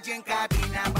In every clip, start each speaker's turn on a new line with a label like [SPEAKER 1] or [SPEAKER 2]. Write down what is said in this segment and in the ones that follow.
[SPEAKER 1] calle en cabina.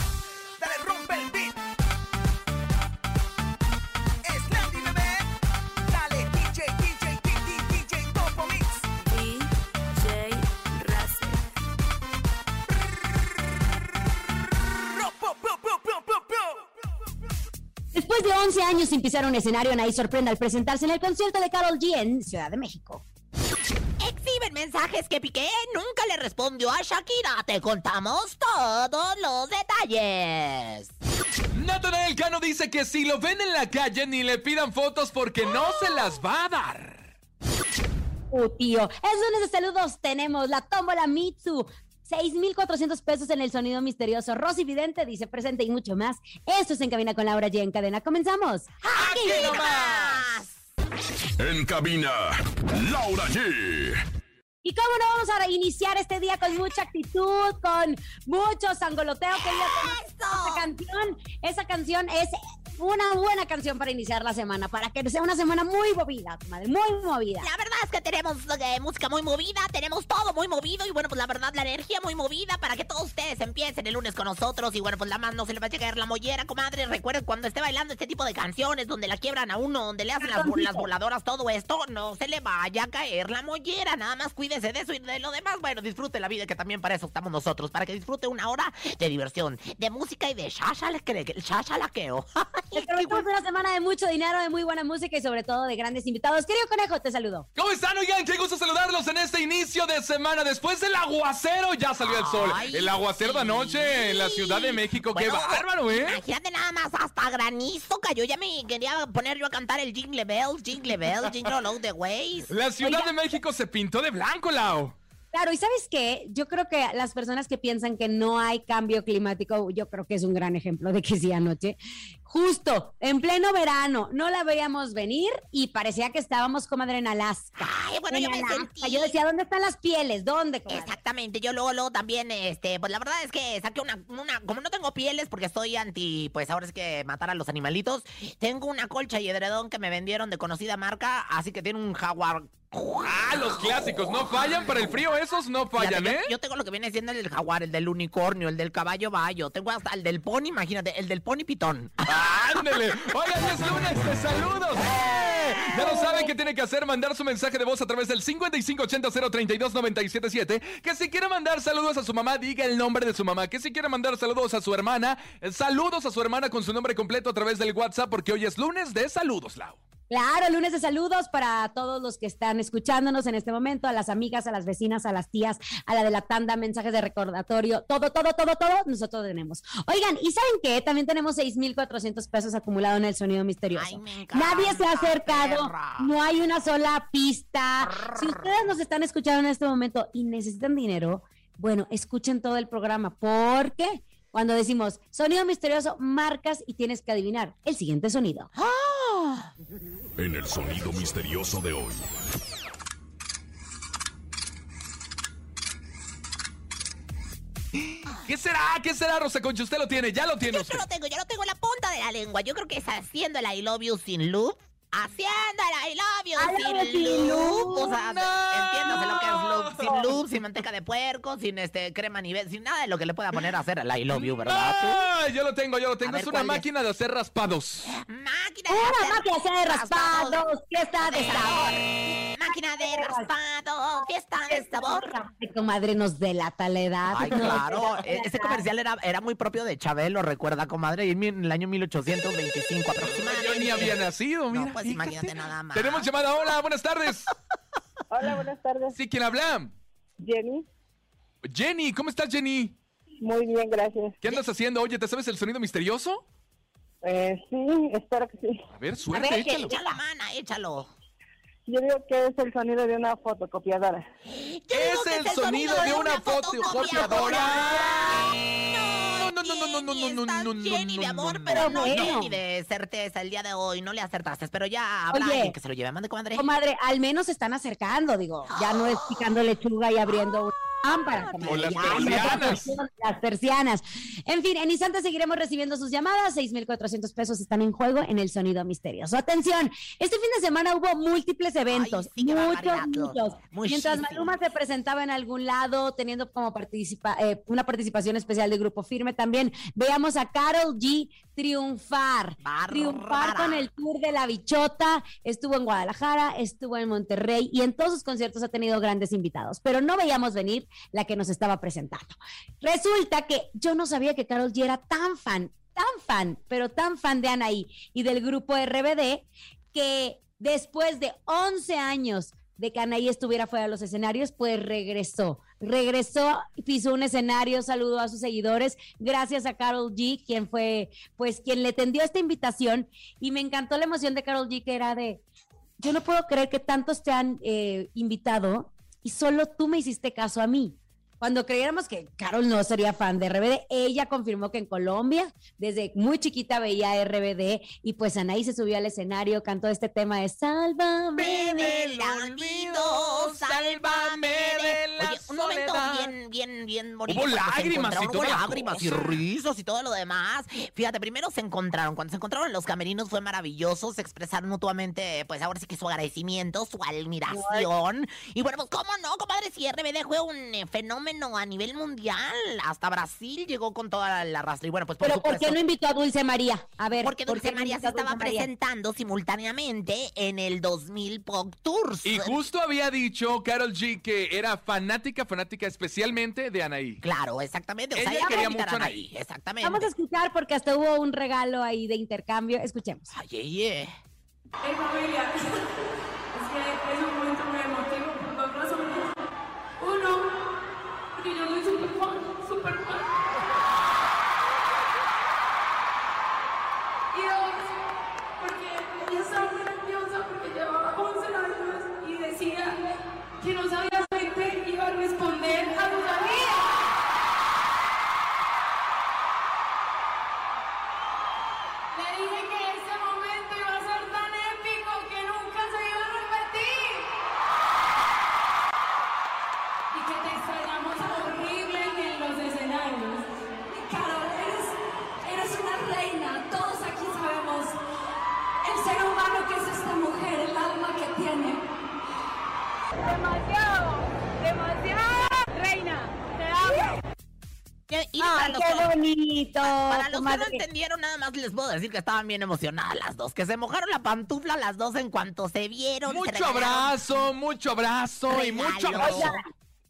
[SPEAKER 2] años sin pisar un escenario, Anaí sorprende al presentarse en el concierto de Carol G en Ciudad de México.
[SPEAKER 3] Exhiben mensajes que Piqué nunca le respondió a Shakira. Te contamos todos los detalles.
[SPEAKER 4] Natanael Cano dice que si lo ven en la calle ni le pidan fotos porque no se las va a dar.
[SPEAKER 2] Uh, tío, es lunes de saludos. Tenemos la tómbola Mitsu. 6,400 pesos en el sonido misterioso. Rosy Vidente dice presente y mucho más. Esto es En Cabina con Laura G. En cadena. Comenzamos.
[SPEAKER 3] ¡Aquí nomás!
[SPEAKER 5] En cabina, Laura G.
[SPEAKER 2] Y cómo no vamos a iniciar este día con mucha actitud, con mucho sangoloteo. Que esa canción, esa canción es una buena canción para iniciar la semana, para que sea una semana muy movida, madre, muy movida.
[SPEAKER 3] La verdad es que tenemos eh, música muy movida, tenemos todo muy movido y bueno, pues la verdad la energía muy movida para que todos ustedes empiecen el lunes con nosotros y bueno, pues la más no se le va a caer la mollera, comadre. Recuerden cuando esté bailando este tipo de canciones donde la quiebran a uno, donde le hacen las, vol- las voladoras, todo esto, no se le vaya a caer la mollera. Nada más de eso y de lo demás. Bueno, disfrute la vida que también para eso estamos nosotros, para que disfrute una hora de diversión, de música y de chachalaqueo.
[SPEAKER 2] Les prometemos una semana de mucho dinero, de muy buena música y sobre todo de grandes invitados. Querido Conejo, te saludo.
[SPEAKER 4] ¿Cómo están, oigan? Qué gusto saludarlos en este inicio de semana. Después del aguacero ya salió el sol.
[SPEAKER 3] Ay,
[SPEAKER 4] El aguacero de anoche en la Ciudad de México. Qué
[SPEAKER 3] Bueno,
[SPEAKER 4] bárbaro, ¿eh?
[SPEAKER 3] Imagínate nada más, hasta granizo cayó. Ya me quería poner yo a cantar el Jingle Bells, Jingle Bells, Jingle All the Ways.
[SPEAKER 4] La Ciudad de México se pintó de blanco,
[SPEAKER 2] Claro, y ¿sabes qué? Yo creo que las personas que piensan que no hay cambio climático, yo creo que es un gran ejemplo de que sí anoche. Justo, en pleno verano, no la veíamos venir y parecía que estábamos, comadre, en Alaska.
[SPEAKER 3] Ay, bueno,
[SPEAKER 2] En
[SPEAKER 3] yo me
[SPEAKER 2] Alaska.
[SPEAKER 3] sentí...
[SPEAKER 2] Yo decía, ¿dónde están las pieles? ¿Dónde? comadre?
[SPEAKER 3] Exactamente, yo luego, luego también, este, pues la verdad es que saqué una, una, como no tengo pieles porque estoy anti, pues ahora es que matar a los animalitos, tengo una colcha y edredón que me vendieron de conocida marca, así que tiene un jaguar.
[SPEAKER 4] Ah, los clásicos no fallan para el frío, esos no fallan,
[SPEAKER 3] Fíjate,
[SPEAKER 4] ¿eh?
[SPEAKER 3] yo, yo tengo lo que viene siendo el del jaguar, el del unicornio, el del caballo bayo, tengo hasta el del pony, imagínate, el del pony pitón.
[SPEAKER 4] ¡Ándele! Oigan, es lunes de saludos. ¡Eh! Ya lo saben qué tiene que hacer, mandar su mensaje de voz a través del 5580-032-977. Que si quiere mandar saludos a su mamá, diga el nombre de su mamá. Que si quiere mandar saludos a su hermana, eh, saludos a su hermana con su nombre completo a través del WhatsApp, porque hoy es lunes de saludos, Lau.
[SPEAKER 2] Claro, lunes de saludos para todos los que están escuchándonos en este momento, a las amigas, a las vecinas, a las tías, a la de la tanda, mensajes de recordatorio, todo, todo, todo, todo, nosotros tenemos. Oigan, ¿y saben qué? También tenemos 6,400 pesos acumulado en el sonido misterioso.
[SPEAKER 3] Ay, me encanta,
[SPEAKER 2] Nadie se ha acercado,
[SPEAKER 3] perra.
[SPEAKER 2] no hay una sola pista. Si ustedes nos están escuchando en este momento y necesitan dinero, bueno, escuchen todo el programa, porque cuando decimos sonido misterioso, marcas y tienes que adivinar el siguiente sonido.
[SPEAKER 5] En el sonido misterioso de hoy.
[SPEAKER 4] ¿Qué será? ¿Qué será, Rosa Concha? Usted lo tiene, ya lo tiene
[SPEAKER 3] Yo
[SPEAKER 4] usted.
[SPEAKER 3] lo tengo, yo lo tengo en la punta de la lengua. Yo creo que es haciendo el I love you sin loop. Haciendo el I love sin loop. O sea,
[SPEAKER 4] No.
[SPEAKER 3] entiéndase lo que es loop. Sin loop, sin manteca de puerco, sin este crema nivel, sin nada de lo que le pueda poner a hacer el I love you, ¿verdad?
[SPEAKER 4] Ah, yo lo tengo, yo lo tengo.
[SPEAKER 3] A
[SPEAKER 4] es
[SPEAKER 3] ver,
[SPEAKER 4] una máquina de hacer raspados.
[SPEAKER 3] Máquina de
[SPEAKER 2] Una
[SPEAKER 3] hacer
[SPEAKER 2] máquina de raspados, fiesta de sabor.
[SPEAKER 3] Máquina de raspado, fiesta de sabor.
[SPEAKER 2] Comadre, nos delata la edad.
[SPEAKER 3] Ay, claro.
[SPEAKER 2] la
[SPEAKER 3] e- Ese comercial era, era muy propio de Chabelo, recuerda, comadre, en mi- en el año 1825 aproximadamente.
[SPEAKER 4] Yo ni había nacido, mira.
[SPEAKER 3] No, pues
[SPEAKER 4] fíjate.
[SPEAKER 3] imagínate nada más.
[SPEAKER 4] Tenemos llamada. Hola, buenas tardes.
[SPEAKER 6] Hola, buenas tardes.
[SPEAKER 4] Sí, ¿quién habla?
[SPEAKER 6] Jenny.
[SPEAKER 4] Jenny, ¿cómo estás, Jenny?
[SPEAKER 6] Muy bien, gracias.
[SPEAKER 4] ¿Qué andas haciendo? Oye, ¿te sabes el sonido misterioso?
[SPEAKER 6] Eh, sí, espero que sí.
[SPEAKER 4] A ver, suerte,
[SPEAKER 2] ver, ¿qué-
[SPEAKER 4] échalo.
[SPEAKER 3] Échalo, mana, échalo.
[SPEAKER 6] Yo digo que es el sonido de una fotocopiadora.
[SPEAKER 4] Es el sonido de una fotocopiadora. No, no, no, no, no, no, no, no, no,
[SPEAKER 3] Jenny,
[SPEAKER 4] no,
[SPEAKER 3] amor,
[SPEAKER 4] no,
[SPEAKER 3] pero
[SPEAKER 2] no.
[SPEAKER 3] Jenny de certeza el día de hoy. No le acertaste, pero ya habrá
[SPEAKER 2] Oye.
[SPEAKER 3] alguien que se lo lleve. Mande, comadre.
[SPEAKER 2] Comadre, al menos se están acercando, digo. Ya no es picando lechuga y abriendo una lámpara. comadre,
[SPEAKER 4] O las persianas.
[SPEAKER 2] Las persianas. En fin, en instantes seguiremos recibiendo sus llamadas. 6,400 pesos están en juego en el sonido misterioso. Atención, este fin de semana hubo múltiples eventos.
[SPEAKER 3] sí,
[SPEAKER 2] muchos, muchos. Mientras. Maluma se presentaba en algún lado, teniendo como participa eh, una participación especial de Grupo Firme, también veamos a Carol G triunfar. Triunfar con el tour de la bichota. Estuvo en Guadalajara, estuvo en Monterrey y en todos sus conciertos ha tenido grandes invitados. Pero no veíamos venir la que nos estaba presentando. Resulta que yo no sabía que Carol G era tan fan, tan fan, pero tan fan de Anaí y del grupo RBD que después de 11 años de que Anaí estuviera fuera de los escenarios, pues regresó. Regresó, pisó un escenario, saludó a sus seguidores, gracias a Carol G, quien fue, pues, quien le tendió esta invitación. Y me encantó la emoción de Carol G, que era de, yo no puedo creer que tantos te han eh, invitado y solo tú me hiciste caso a mí. Cuando creyéramos que Carol no sería fan de RBD, ella confirmó que en Colombia, desde muy chiquita veía RBD y pues Anaí se subió al escenario, cantó este tema de Sálvame.
[SPEAKER 3] del olvido, sálvame un momento bien, bien, bien bonito.
[SPEAKER 4] Hubo lágrimas y la
[SPEAKER 3] lágrimas y risas y todo lo demás. Fíjate, primero se encontraron. Cuando se encontraron en los camerinos fue maravilloso. Se expresaron mutuamente, pues ahora sí que su agradecimiento, su admiración. Y bueno, pues cómo no, comadre, si RBD fue un eh, fenómeno a nivel mundial. Hasta Brasil llegó con toda la rastra. Y bueno, pues por
[SPEAKER 2] Pero ¿por qué no invitó a Dulce María? A ver.
[SPEAKER 3] Porque
[SPEAKER 2] ¿por
[SPEAKER 3] Dulce María se estaba
[SPEAKER 2] María?
[SPEAKER 3] presentando simultáneamente en el 2000 Pop Tours.
[SPEAKER 4] Y justo había dicho Carol G que era fanática, fanática especialmente de Anaí.
[SPEAKER 3] Claro, exactamente. O sea,
[SPEAKER 4] Ella
[SPEAKER 3] ella
[SPEAKER 4] quería mucho a
[SPEAKER 3] ahí.
[SPEAKER 4] Anaí.
[SPEAKER 3] Exactamente.
[SPEAKER 2] Vamos a escuchar porque hasta hubo un regalo ahí de intercambio. Escuchemos.
[SPEAKER 3] Ay, ay, ay.
[SPEAKER 7] Hey familia, es que es un momento muy emotivo por dos razones. Uno, porque yo soy super Y
[SPEAKER 3] para
[SPEAKER 2] ¡Ay,
[SPEAKER 3] los
[SPEAKER 2] qué
[SPEAKER 3] que-
[SPEAKER 2] bonito!
[SPEAKER 3] Para los que no entendieron, nada más les puedo decir que estaban bien emocionadas las dos. Que se mojaron la pantufla las dos en cuanto se vieron.
[SPEAKER 4] Mucho abrazo, mucho abrazo y mucho abrazo.
[SPEAKER 2] Oiga,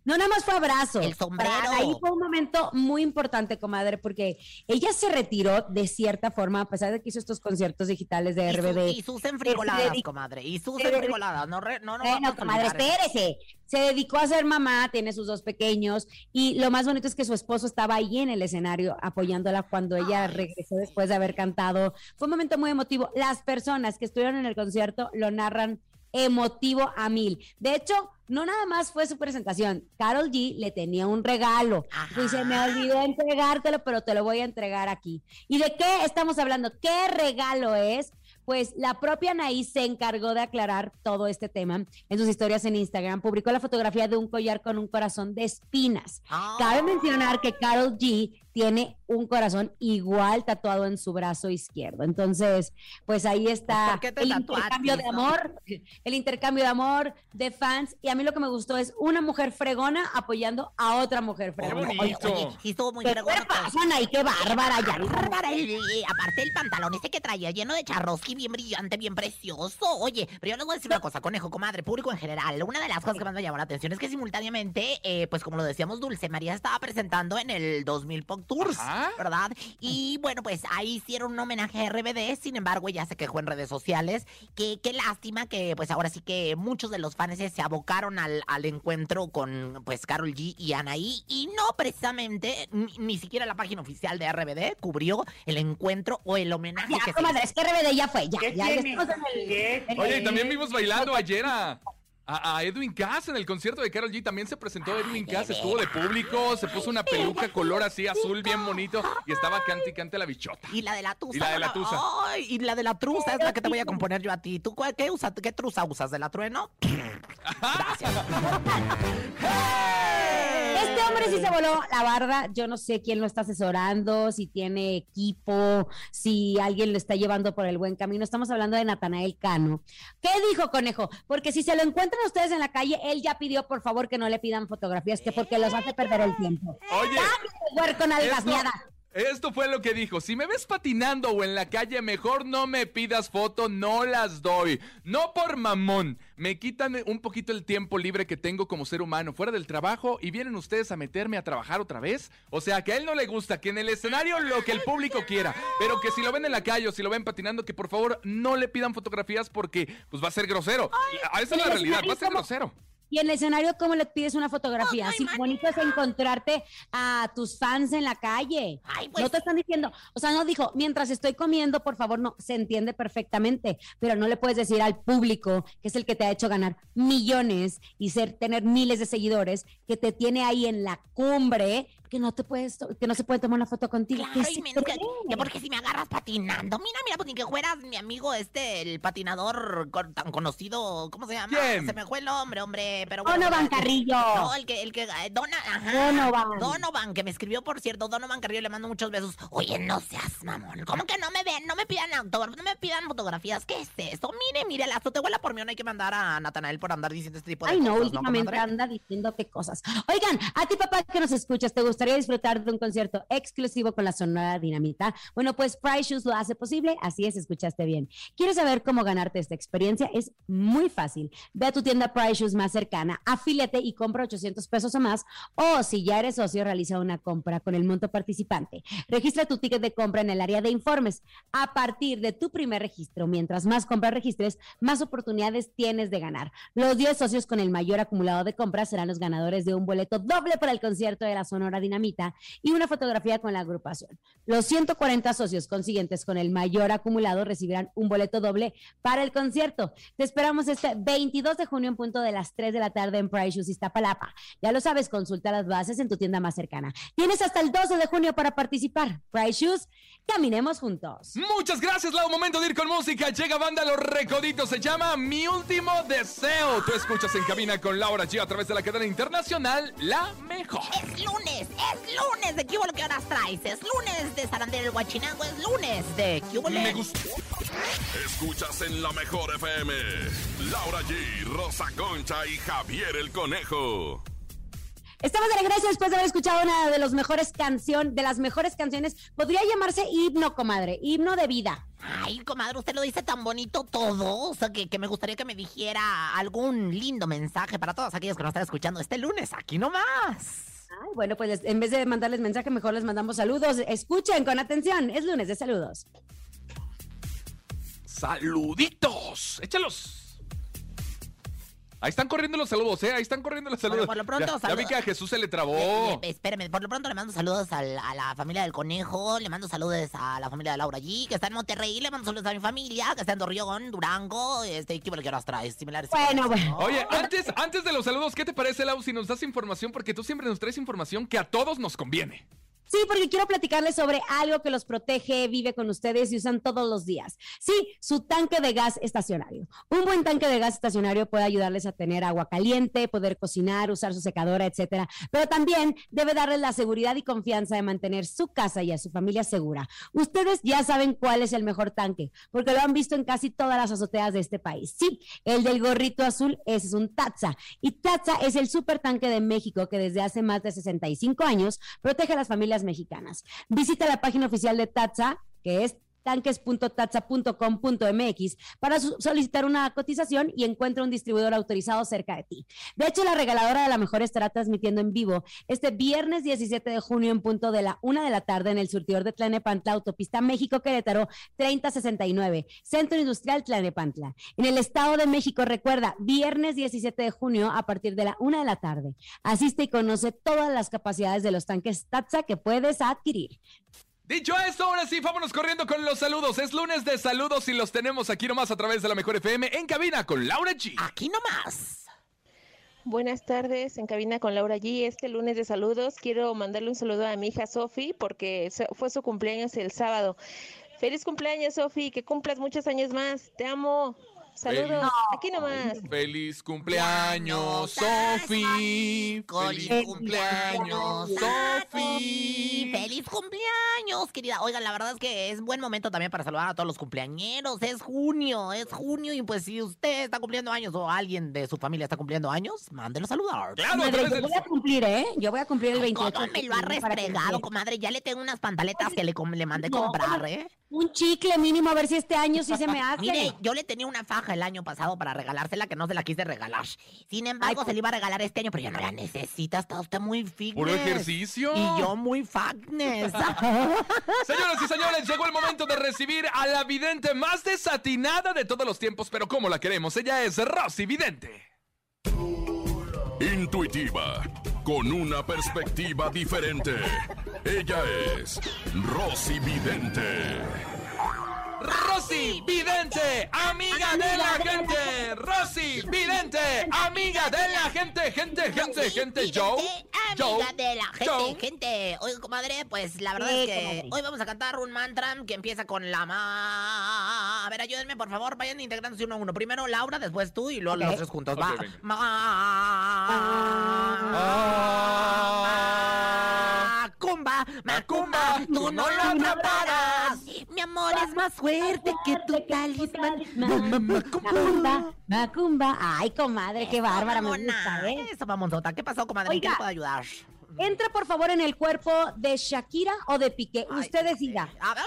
[SPEAKER 2] No, nada más fue abrazo.
[SPEAKER 3] El sombrero.
[SPEAKER 2] Para Ahí fue un momento muy importante, comadre, porque ella se retiró de cierta forma, a pesar de que hizo estos conciertos digitales de
[SPEAKER 3] Y, su-
[SPEAKER 2] RBD.
[SPEAKER 3] y sus enfrigoladas, comadre. Y sus enfrigoladas. No, re- no, no
[SPEAKER 2] Bueno, comadre, espérese. Se dedicó a ser mamá, tiene sus dos pequeños y lo más bonito es que su esposo estaba ahí en el escenario apoyándola cuando ella
[SPEAKER 3] Ay,
[SPEAKER 2] regresó después de haber cantado. Fue un momento muy emotivo. Las personas que estuvieron en el concierto lo narran emotivo a mil. De hecho, no nada más fue su presentación. Carol G le tenía un regalo.
[SPEAKER 3] Ajá.
[SPEAKER 2] Dice, me olvidé entregártelo, pero te lo voy a entregar aquí. ¿Y de qué estamos hablando? ¿Qué regalo es? pues la propia Anaí se encargó de aclarar todo este tema en sus historias en Instagram. Publicó la fotografía de un collar con un corazón de espinas.
[SPEAKER 3] Ah.
[SPEAKER 2] Cabe mencionar que Carol G tiene un corazón igual tatuado en su brazo izquierdo. Entonces, pues ahí está
[SPEAKER 3] ¿Por qué te
[SPEAKER 2] el
[SPEAKER 3] tatuaste,
[SPEAKER 2] intercambio de
[SPEAKER 3] no?
[SPEAKER 2] amor, el intercambio de amor de fans. Y a mí lo que me gustó es una mujer fregona apoyando a otra mujer
[SPEAKER 4] ¡Qué
[SPEAKER 2] fregona.
[SPEAKER 4] bonito!
[SPEAKER 3] Oye, sí estuvo muy
[SPEAKER 2] ¿Qué
[SPEAKER 3] fregón,
[SPEAKER 2] te pasa, Anaí? ¡Qué bárbara! Ya
[SPEAKER 3] Bárbara, y- y aparte el pantalón ese que traía lleno de charrosqui, bien brillante, bien precioso. Oye, pero yo les voy a decir una cosa, conejo, comadre, público en general. Una de las cosas que más me llamó la atención es que simultáneamente, eh, pues como lo decíamos, Dulce María estaba presentando en el 2000 Tours,
[SPEAKER 4] Ajá.
[SPEAKER 3] ¿verdad? Y bueno, pues ahí hicieron un homenaje a RBD, sin embargo, ella se quejó en redes sociales. Que qué lástima que, pues ahora sí que muchos de los fans se abocaron al, al encuentro con, pues, Carol G y Anaí. Y no precisamente, ni, ni siquiera la página oficial de RBD cubrió el encuentro o el homenaje
[SPEAKER 2] Ya,
[SPEAKER 3] que se
[SPEAKER 2] comadre, es que RBD ya fue, ya,
[SPEAKER 6] ¿Qué
[SPEAKER 2] ya, ya
[SPEAKER 6] tiene?
[SPEAKER 2] estamos en el-
[SPEAKER 6] ¿Qué?
[SPEAKER 2] en
[SPEAKER 4] Oye, y también vimos bailando ayer a, a- a Edwin Cass en el concierto de Carol G. También se presentó Edwin Cass, estuvo de público, se puso una peluca color así azul bien bonito y estaba cante y cante la bichota.
[SPEAKER 3] Y la de la tusa.
[SPEAKER 4] Y la de la tusa.
[SPEAKER 3] Ay, y la de la truza es la que te voy a componer yo a ti. ¿Tú cuál- qué, usas, qué truza usas? ¿De la trueno? Gracias.
[SPEAKER 2] Este hombre sí se voló la barda. Yo no sé quién lo está asesorando, si tiene equipo, si alguien lo está llevando por el buen camino. Estamos hablando de Natanael Cano. ¿Qué dijo, conejo? Porque si se lo encuentran ustedes en la calle, él ya pidió, por favor, que no le pidan fotografías, que porque los hace perder el tiempo.
[SPEAKER 4] Oye,
[SPEAKER 2] nalgas,
[SPEAKER 4] esto. Esto fue lo que dijo. Si me ves patinando o en la calle, mejor no me pidas foto, no las doy. No por mamón. Me quitan un poquito el tiempo libre que tengo como ser humano fuera del trabajo y vienen ustedes a meterme a trabajar otra vez. O sea, que a él no le gusta, que en el escenario lo que el público quiera, pero que si lo ven en la calle o si lo ven patinando, que por favor no le pidan fotografías porque pues va a ser grosero. Esa es la realidad, va a ser grosero.
[SPEAKER 2] Y en el escenario, ¿cómo le pides una fotografía? Así bonito es encontrarte a tus fans en la calle.
[SPEAKER 3] Ay, pues-
[SPEAKER 2] No te están diciendo, o sea, no dijo, mientras estoy comiendo, por favor, no, se entiende perfectamente, pero no le puedes decir al público, que es el que te ha hecho ganar millones y ser, tener miles de seguidores, que te tiene ahí en la cumbre, que no te puedes, que no se puede tomar una foto contigo.
[SPEAKER 3] Claro,
[SPEAKER 2] ¿Qué
[SPEAKER 3] y
[SPEAKER 2] se
[SPEAKER 3] menos que, porque si me agarras patinando. Mira, mira, pues ni que fueras mi amigo este, el patinador con- tan conocido. ¿Cómo se llama?
[SPEAKER 4] ¿Quién?
[SPEAKER 3] Se me fue el nombre, hombre. Pero
[SPEAKER 2] Donovan
[SPEAKER 3] pues,
[SPEAKER 2] Carrillo.
[SPEAKER 3] No, el que, el que, eh, Dona, ajá.
[SPEAKER 2] Donovan.
[SPEAKER 3] Donovan, que me escribió, por cierto, Donovan Carrillo, le mando muchos besos. Oye, no seas mamón. ¿Cómo que no me ven? No me pidan autógrafos, no me pidan fotografías. ¿Qué es eso? Mire, mire, la azotehuela por mí no hay que mandar a Natanael por andar diciendo este tipo de
[SPEAKER 2] Ay, no,
[SPEAKER 3] cosas,
[SPEAKER 2] últimamente
[SPEAKER 3] comadre?
[SPEAKER 2] anda diciendo qué cosas. Oigan, a ti, papá, que nos escuchas, ¿te gustaría disfrutar de un concierto exclusivo con la Sonora Dinamita? Bueno, pues Price Shoes lo hace posible. Así es, escuchaste bien. ¿Quieres saber cómo ganarte esta experiencia? Es muy fácil. Ve a tu tienda Price Shoes más cercana, afíliate y compra 800 pesos o más. O si ya eres socio, realiza una compra con el monto participante. Registra tu ticket de compra en el área de informes. A partir de tu primer registro, mientras más compras registres, más oportunidades tienes de ganar. Los 10 socios con el mayor acumulado de compras serán los ganadores de un boleto doble para el concierto de la Sonora Dinamita y una fotografía con la agrupación. Los 140 socios consiguientes con el mayor acumulado recibirán un boleto doble para el concierto. Te esperamos este 22 de junio en punto de las 3 de la tarde en Price Shoes Iztapalapa. Ya lo sabes, consulta las bases en tu tienda más cercana. Tienes hasta el 12 de junio para participar. Price Shoes, caminemos juntos.
[SPEAKER 4] Muchas gracias, Lau. Momento de ir con música. Llega banda Los Recoditos. Se llama Mi Último Deseo. Tú escuchas en cabina con Laura G a través de la cadena internacional La Mejor.
[SPEAKER 3] Es lunes, es lunes de ¿Qué hubo lo que horas traes? Es lunes de Sarandero el Guachinango, es lunes de ¿Qué hubo le?
[SPEAKER 4] Me gusta.
[SPEAKER 5] Escuchas en la mejor FM. Laura G, Rosa Concha y Javier el Conejo.
[SPEAKER 2] Estamos de regreso después de haber escuchado una de las mejores canciones, de las mejores canciones. Podría llamarse himno, comadre, himno de vida.
[SPEAKER 3] Ay, comadre, usted lo dice tan bonito todo. O sea, que, que me gustaría que me dijera algún lindo mensaje para todos aquellos que nos están escuchando este lunes, aquí nomás.
[SPEAKER 2] Bueno, pues en vez de mandarles mensaje, mejor les mandamos saludos. Escuchen con atención. Es lunes de saludos.
[SPEAKER 4] Saluditos. Échalos. Ahí están corriendo los saludos, ¿eh? Ahí están corriendo los saludos.
[SPEAKER 3] por lo pronto,
[SPEAKER 4] ya, ya vi que a Jesús se le trabó.
[SPEAKER 3] Le- le- espéreme, por lo pronto le mando saludos al- a, la familia del conejo, le mando saludos a la familia de Laura G, que está en Monterrey, le mando saludos a mi familia, que está en Torreón, Durango, este, ¿qué que horas traes? Similares.
[SPEAKER 2] Bueno,
[SPEAKER 3] similares,
[SPEAKER 2] bueno.
[SPEAKER 3] ¿no?
[SPEAKER 4] Oye, antes, antes de los saludos, ¿qué te parece, Lau, si nos das información? Porque tú siempre nos traes información que a todos nos conviene.
[SPEAKER 2] Sí, porque quiero platicarles sobre algo que los protege, vive con ustedes y usan todos los días. Sí, su tanque de gas estacionario. Un buen tanque de gas estacionario puede ayudarles a tener agua caliente, poder cocinar, usar su secadora, etcétera. Pero también debe darles la seguridad y confianza de mantener su casa y a su familia segura. Ustedes ya saben cuál es el mejor tanque, porque lo han visto en casi todas las azoteas de este país. Sí, el del gorrito azul, es un Tatsa. Y Tatsa es el super tanque de México que desde hace más de 65 años protege a las familias mexicanas. Visita la página oficial de Tatsa, que es tanques.tatsa.com.mx para solicitar una cotización y encuentra un distribuidor autorizado cerca de ti. De hecho, la regaladora de la mejor estará transmitiendo en vivo este viernes 17 de junio en punto de la una de la tarde en el surtidor de Tlanepantla, autopista México-Querétaro 3069, Centro Industrial Tlanepantla. En el Estado de México, recuerda, viernes 17 de junio a partir de la una de la tarde. Asiste y conoce todas las capacidades de los tanques Tatsa que puedes adquirir.
[SPEAKER 4] Dicho esto, ahora sí, vámonos corriendo con los saludos. Es lunes de saludos y los tenemos aquí nomás a través de la Mejor FM en cabina con Laura G.
[SPEAKER 3] Aquí nomás.
[SPEAKER 8] Buenas tardes, en cabina con Laura G. Este lunes de saludos quiero mandarle un saludo a mi hija Sofi porque fue su cumpleaños el sábado. Feliz cumpleaños, Sofi, que cumplas muchos años más. Te amo. Saludos.
[SPEAKER 4] Feliz-
[SPEAKER 8] Aquí nomás.
[SPEAKER 4] Feliz cumpleaños, Sofi.
[SPEAKER 3] Feliz cumpleaños, Sofi. Feliz cumpleaños, querida. Oigan, la verdad es que es buen momento también para saludar a todos los cumpleañeros. Es junio, es junio y pues si usted está cumpliendo años o alguien de su familia está cumpliendo años, mándelo a saludar.
[SPEAKER 4] Claro,
[SPEAKER 2] Madre, yo voy a cumplir, ¿eh? Yo voy a cumplir el 28.
[SPEAKER 3] ¿Cómo me lo ha restregado, comadre? Ya le tengo unas pantaletas que le, com- le mandé
[SPEAKER 2] No,
[SPEAKER 3] comprar, ¿eh?
[SPEAKER 2] Un chicle mínimo, a ver si este año sí se me hace.
[SPEAKER 3] Mire, yo le tenía una faja el año pasado para regalársela que no se la quise regalar. Sin embargo, se le iba a regalar este año, pero ya no la necesita. Está usted muy fitness.
[SPEAKER 4] Puro ejercicio.
[SPEAKER 3] Y yo muy fatness.
[SPEAKER 4] Señoras y señores, llegó el momento de recibir a la vidente más desatinada de todos los tiempos, pero como la queremos, ella es Rosy Vidente.
[SPEAKER 5] Intuitiva, con una perspectiva diferente. Ella es Rosy Vidente.
[SPEAKER 4] Rosy Vidente, amiga de la gente. Rosy Vidente, amiga de la gente, gente, gente, gente. Joe,
[SPEAKER 3] Amiga de la gente, gente. Oye, comadre, pues la verdad es que hoy vamos a cantar un mantra que empieza con la ma. A ver, ayúdenme, por favor, vayan integrándose uno a uno. Primero Laura, después tú y luego los tres juntos. Va. Ma- Macumba, Macumba, tú no lo atraparás. Mi amor es más fuerte que tu talismán.
[SPEAKER 2] Macumba, Macumba. Ay, comadre, qué bárbara, me gusta, ¿eh?
[SPEAKER 3] Eso, mamonzota. ¿Qué pasó, comadre? ¿En qué puedo ayudar?
[SPEAKER 2] Entra, por favor, en el cuerpo de Shakira o de Piqué. Usted decida.
[SPEAKER 3] A ver.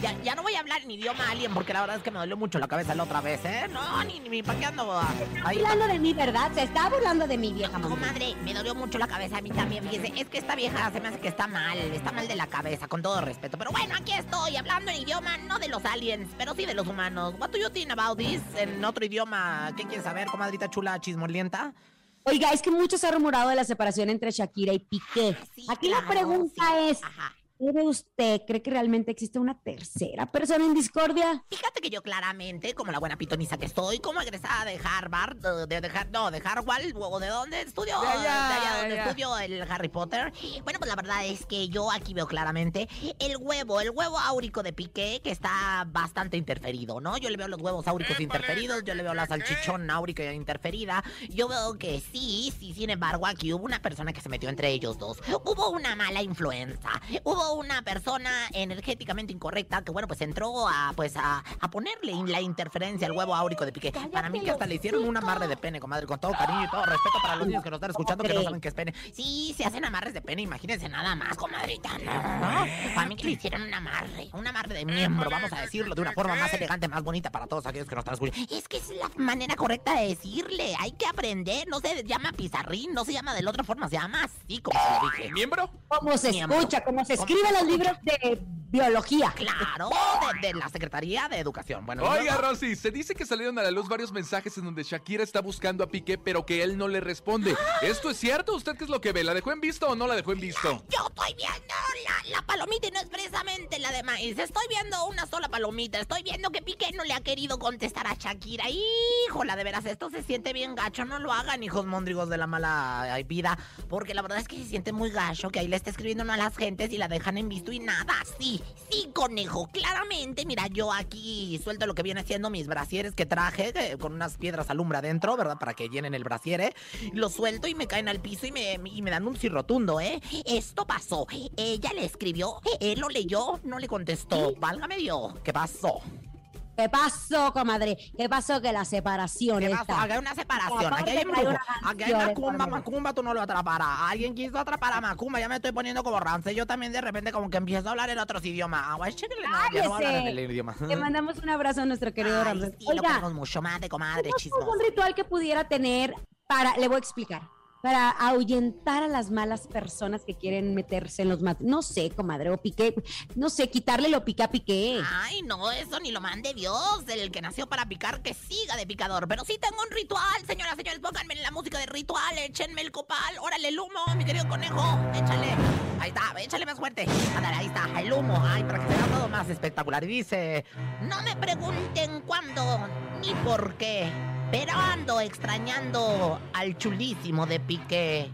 [SPEAKER 3] Ya, ya no voy a hablar en idioma alien porque la verdad es que me dolió mucho la cabeza la otra vez, ¿eh? No, ni, ni para qué ando ahí.
[SPEAKER 2] Burlando de mí, ¿verdad? Se está burlando de mi vieja mamá.
[SPEAKER 3] Comadre, me dolió mucho la cabeza a mí también, fíjese. Es que esta vieja se me hace que está mal, está mal de la cabeza, con todo respeto. Pero bueno, aquí estoy, hablando en idioma no de los aliens, pero sí de los humanos. What do you think about this? En otro idioma, ¿qué quieres saber, comadrita chula chismolienta?
[SPEAKER 2] Oiga, es que mucho se ha rumorado de la separación entre Shakira y Piqué.
[SPEAKER 3] Sí,
[SPEAKER 2] Aquí
[SPEAKER 3] claro,
[SPEAKER 2] la pregunta
[SPEAKER 3] sí.
[SPEAKER 2] es,
[SPEAKER 3] Ajá.
[SPEAKER 2] ¿Cree usted, cree que realmente existe una tercera persona en discordia?
[SPEAKER 3] Fíjate que yo claramente, como la buena pitoniza que soy, como egresada de Harvard, de, de, no, de Harvard, o de dónde estudio,
[SPEAKER 4] De allá,
[SPEAKER 3] donde
[SPEAKER 4] de allá.
[SPEAKER 3] estudio el Harry Potter. Bueno, pues la verdad es que yo aquí veo claramente el huevo, el huevo áurico de Piqué, que está bastante interferido, ¿no? Yo le veo los huevos áuricos interferidos, yo le veo la salchichón áurica interferida. Yo veo que sí, sí, sin embargo, aquí hubo una persona que se metió entre ellos dos. Hubo una mala influencia. Hubo una persona energéticamente incorrecta que, bueno, pues entró a, pues, a, a ponerle in- la interferencia al huevo áurico de Piqué. Para mí que hasta le hicieron un amarre de pene, comadre, con todo cariño y todo respeto para los niños que nos están escuchando que no saben qué es pene. Sí, se hacen amarres de pene, imagínense nada más, comadrita, ¿no? Para mí que le hicieron un amarre, un amarre de miembro, vamos a decirlo de una forma más elegante, más bonita para todos aquellos que nos están escuchando. Es que es la manera correcta de decirle, hay que aprender, no se llama pizarrín, no se llama de la otra forma, se llama así como se lo dije.
[SPEAKER 4] ¿Miembro?
[SPEAKER 2] Como se
[SPEAKER 3] Miembro.
[SPEAKER 2] escucha, como se
[SPEAKER 3] ¿Cómo
[SPEAKER 2] escribe
[SPEAKER 3] se
[SPEAKER 2] los libros de biología.
[SPEAKER 3] Claro, de, de la Secretaría de Educación. Bueno,
[SPEAKER 4] Oiga, Rosy, se dice que salieron a la luz varios mensajes en donde Shakira está buscando a Piqué, pero que él no le responde. ¿Esto es cierto? ¿Usted qué es lo que ve? ¿La dejó en visto o no la dejó en visto?
[SPEAKER 3] Yo estoy viendo la, la palomita y no es precisamente la de maíz. Estoy viendo una sola palomita. Estoy viendo que Piqué no le ha querido contestar a Shakira. Híjola, de veras, esto se siente bien gacho. No lo hagan, hijos móndrigos de la mala vida. Porque la verdad es que se siente muy gacho que ahí le está escribiendo a las gentes y la dejan en visto y nada. Sí, sí, conejo. Claramente, mira, yo aquí suelto lo que viene siendo mis brasieres que traje eh, con unas piedras alumbra adentro, ¿verdad? Para que llenen el brasier, Lo suelto y me caen al piso y me, y me dan un sí rotundo, ¿eh? Esto pasó. Ella le escribió, él lo leyó, no le contestó. Válgame Dios, ¿qué pasó?
[SPEAKER 2] ¿Qué pasó, comadre? ¿Qué pasó? Que la separación
[SPEAKER 3] ¿Qué
[SPEAKER 2] esta.
[SPEAKER 3] pasó? Aquí hay una separación. Aquí hay un Aquí hay Macumba. Macumba tú no lo atraparás. Alguien quiso atrapar a Macumba. Ya me estoy poniendo como rance. Yo también de repente como que empiezo a hablar en otros idiomas. Agua, no, no hablar en el idioma.
[SPEAKER 2] Le mandamos un abrazo a nuestro querido Ramsés.
[SPEAKER 3] sí, lo
[SPEAKER 2] Oiga,
[SPEAKER 3] queremos mucho más de comadre,
[SPEAKER 2] ¿tenemos
[SPEAKER 3] chismoso.
[SPEAKER 2] un ritual que pudiera tener para, le voy a explicar, para ahuyentar a las malas personas que quieren meterse en los mat... No sé, comadre, o piqué, no sé, quitarle lo piqué a piqué.
[SPEAKER 3] Ay, no, eso ni lo mande Dios. El que nació para picar, que siga de picador. Pero sí tengo un ritual, señoras, señores. Pónganme la música de ritual. Échenme el copal. Órale, el humo, mi querido conejo. Échale. Ahí está, échale más fuerte. Ándale, ahí está, el humo. Ay, para que se vea todo más espectacular. Y dice: No me pregunten cuándo ni por qué. Pero ando extrañando al chulísimo de Piqué.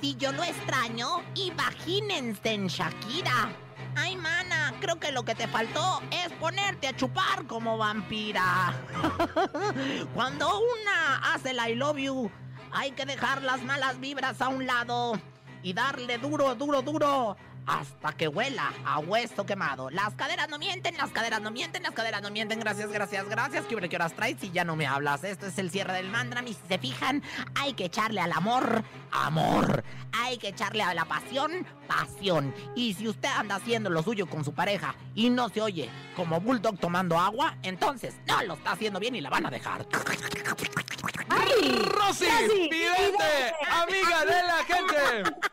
[SPEAKER 3] Si yo lo extraño, imagínense en Shakira. Ay, mana, creo que lo que te faltó es ponerte a chupar como vampira. Cuando una hace el I love you, hay que dejar las malas vibras a un lado y darle duro, duro, duro hasta que huela a hueso quemado. Las caderas no mienten, las caderas no mienten, las caderas no mienten. Gracias, gracias, gracias. ¿Qué, qué horas traes si ya no me hablas? Esto es el cierre del mandram y si se fijan, hay que echarle al amor, amor. Hay que echarle a la pasión, pasión. Y si usted anda haciendo lo suyo con su pareja y no se oye como Bulldog tomando agua, entonces no lo está haciendo bien y la van a dejar.
[SPEAKER 2] ¡Ay!
[SPEAKER 4] Rosy,
[SPEAKER 2] Rosy,
[SPEAKER 4] vidente, amiga de la gente.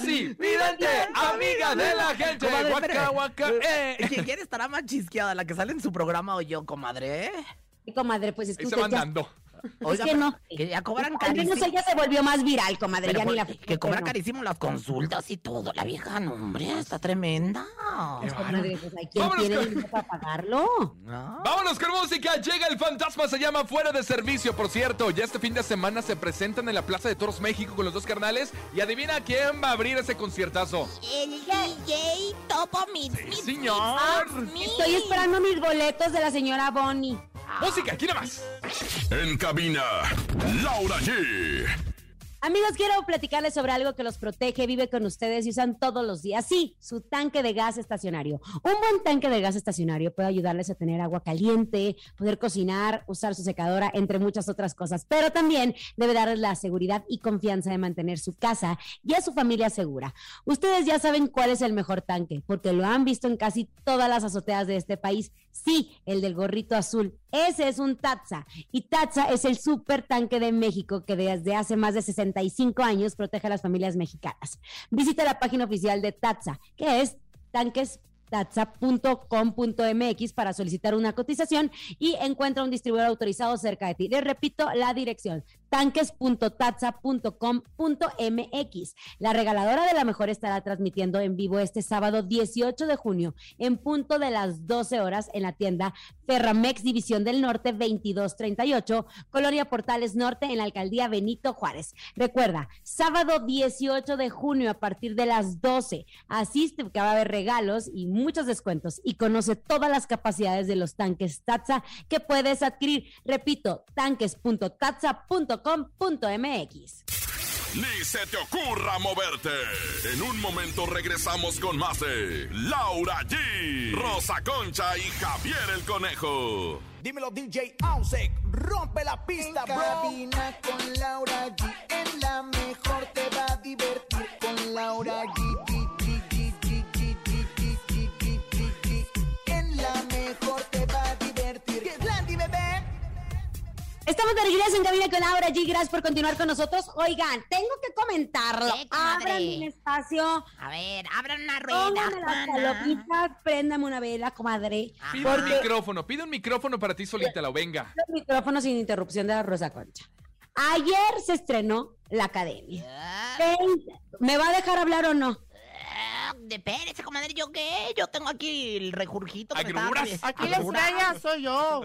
[SPEAKER 4] Rosy, vidente, amiga de la gente.
[SPEAKER 3] Comadre,
[SPEAKER 4] Guaca, guaca, eh.
[SPEAKER 3] ¿Quién quién estará más chisqueada, la que sale en su programa o yo, comadre?
[SPEAKER 2] Comadre, pues es
[SPEAKER 4] Ahí
[SPEAKER 2] que
[SPEAKER 4] se
[SPEAKER 2] usted ya-
[SPEAKER 4] dando.
[SPEAKER 2] es que no.
[SPEAKER 3] Que ya cobran
[SPEAKER 2] Al menos
[SPEAKER 3] carísimo.
[SPEAKER 2] ella se volvió más viral, comadre,
[SPEAKER 3] Pero
[SPEAKER 2] ya ni la
[SPEAKER 3] que cobra
[SPEAKER 2] no.
[SPEAKER 3] carísimo las consultas y todo. La vieja, no, hombre, está tremenda.
[SPEAKER 2] Comadre, pues, tiene
[SPEAKER 4] con-
[SPEAKER 2] dinero para pagarlo.
[SPEAKER 3] ¿No?
[SPEAKER 4] Vámonos con música. Llega el fantasma, se llama Fuera de Servicio. Por cierto, ya este fin de semana se presentan en la Plaza de Toros México con los dos carnales. Y adivina quién va a abrir ese conciertazo.
[SPEAKER 3] El DJ Topo Mix.
[SPEAKER 4] Sí, señor.
[SPEAKER 2] Estoy esperando mis boletos de la señora Bonnie.
[SPEAKER 4] Música, aquí nada más.
[SPEAKER 5] En cabina, Laura G.
[SPEAKER 2] Amigos, quiero platicarles sobre algo que los protege, vive con ustedes y usan todos los días. Sí, su tanque de gas estacionario. Un buen tanque de gas estacionario puede ayudarles a tener agua caliente, poder cocinar, usar su secadora, entre muchas otras cosas. Pero también debe darles la seguridad y confianza de mantener su casa y a su familia segura. Ustedes ya saben cuál es el mejor tanque, porque lo han visto en casi todas las azoteas de este país. Sí, el del gorrito azul. Ese es un Tatsa. Y Tatsa es el super tanque de México que desde hace más de 65 años protege a las familias mexicanas. Visita la página oficial de Tatsa, que es tanquestatsa.com.mx para solicitar una cotización y encuentra un distribuidor autorizado cerca de ti. Les repito la dirección, tanques.tatsa.com.mx. La regaladora de la mejor estará transmitiendo en vivo este sábado 18 de junio en punto de las 12 horas en la tienda Ferramex División del Norte 2238, Colonia Portales Norte en la alcaldía Benito Juárez. Recuerda, sábado 18 de junio a partir de las 12. Asiste que va a haber regalos y muchos descuentos y conoce todas las capacidades de los tanques Tatsa que puedes adquirir. Repito, tanques.tatsa.com.mx.
[SPEAKER 5] Ni se te ocurra moverte. En un momento regresamos con más de Laura G, Rosa Concha y Javier el Conejo.
[SPEAKER 1] Dímelo DJ Ausek, rompe la pista, bro. Cabina con Laura G, en la mejor te va a divertir con Laura G,
[SPEAKER 2] Estamos de regreso en Cabina con Laura G. Gracias por continuar con nosotros. Oigan, tengo que comentarlo. Abran un espacio.
[SPEAKER 3] A ver, abran una rueda,
[SPEAKER 2] Pónganme las palomitas, préndame una vela, comadre.
[SPEAKER 4] Pide un micrófono, pide un micrófono para ti solita, la venga.
[SPEAKER 2] los micrófonos sin interrupción de la Rosa Concha. Ayer se estrenó la academia.
[SPEAKER 3] Ah,
[SPEAKER 2] ¿Me va a dejar hablar o no?
[SPEAKER 3] ah, de Pérez, comadre, ¿yo qué? Yo tengo aquí el
[SPEAKER 4] Agruras.
[SPEAKER 3] atravies-
[SPEAKER 9] Aquí la extraña soy yo.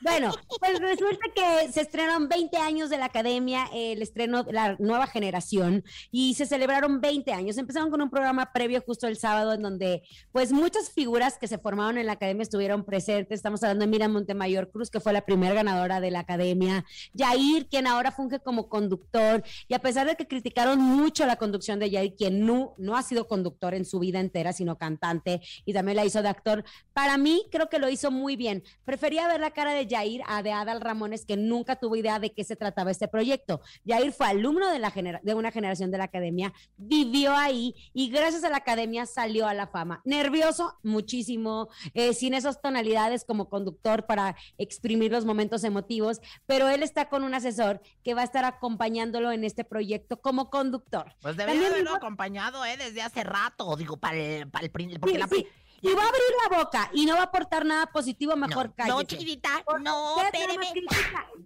[SPEAKER 2] Bueno, pues resulta que se estrenaron 20 años de la academia, el estreno de la nueva generación, y se celebraron 20 años. Empezaron con un programa previo justo el sábado, en donde pues muchas figuras que se formaron en la academia estuvieron presentes. Estamos hablando de Miriam Montemayor Cruz, que fue la primera ganadora de la academia, Yair, quien ahora funge como conductor, y a pesar de que criticaron mucho la conducción de Yair, quien no, no ha sido conductor en su vida entera, sino cantante, y también la hizo de actor, para mí creo que lo hizo muy bien. Prefería ver la cara de Yair a de Adal Ramones, que nunca tuvo idea de qué se trataba este proyecto. Yair fue alumno de, la genera- de una generación de la academia, vivió ahí y gracias a la academia salió a la fama. Nervioso, muchísimo, eh, sin esas tonalidades como conductor para exprimir los momentos emotivos, pero él está con un asesor que va a estar acompañándolo en este proyecto como conductor.
[SPEAKER 3] Pues debería haberlo
[SPEAKER 2] dijo-
[SPEAKER 3] acompañado, ¿eh? Desde hace rato, digo, para el, para el porque
[SPEAKER 2] Sí,
[SPEAKER 3] la
[SPEAKER 2] sí. Y va a abrir la boca y no va a aportar nada positivo, mejor
[SPEAKER 3] no,
[SPEAKER 2] cállese.
[SPEAKER 3] no, chiquitita, no, espéreme.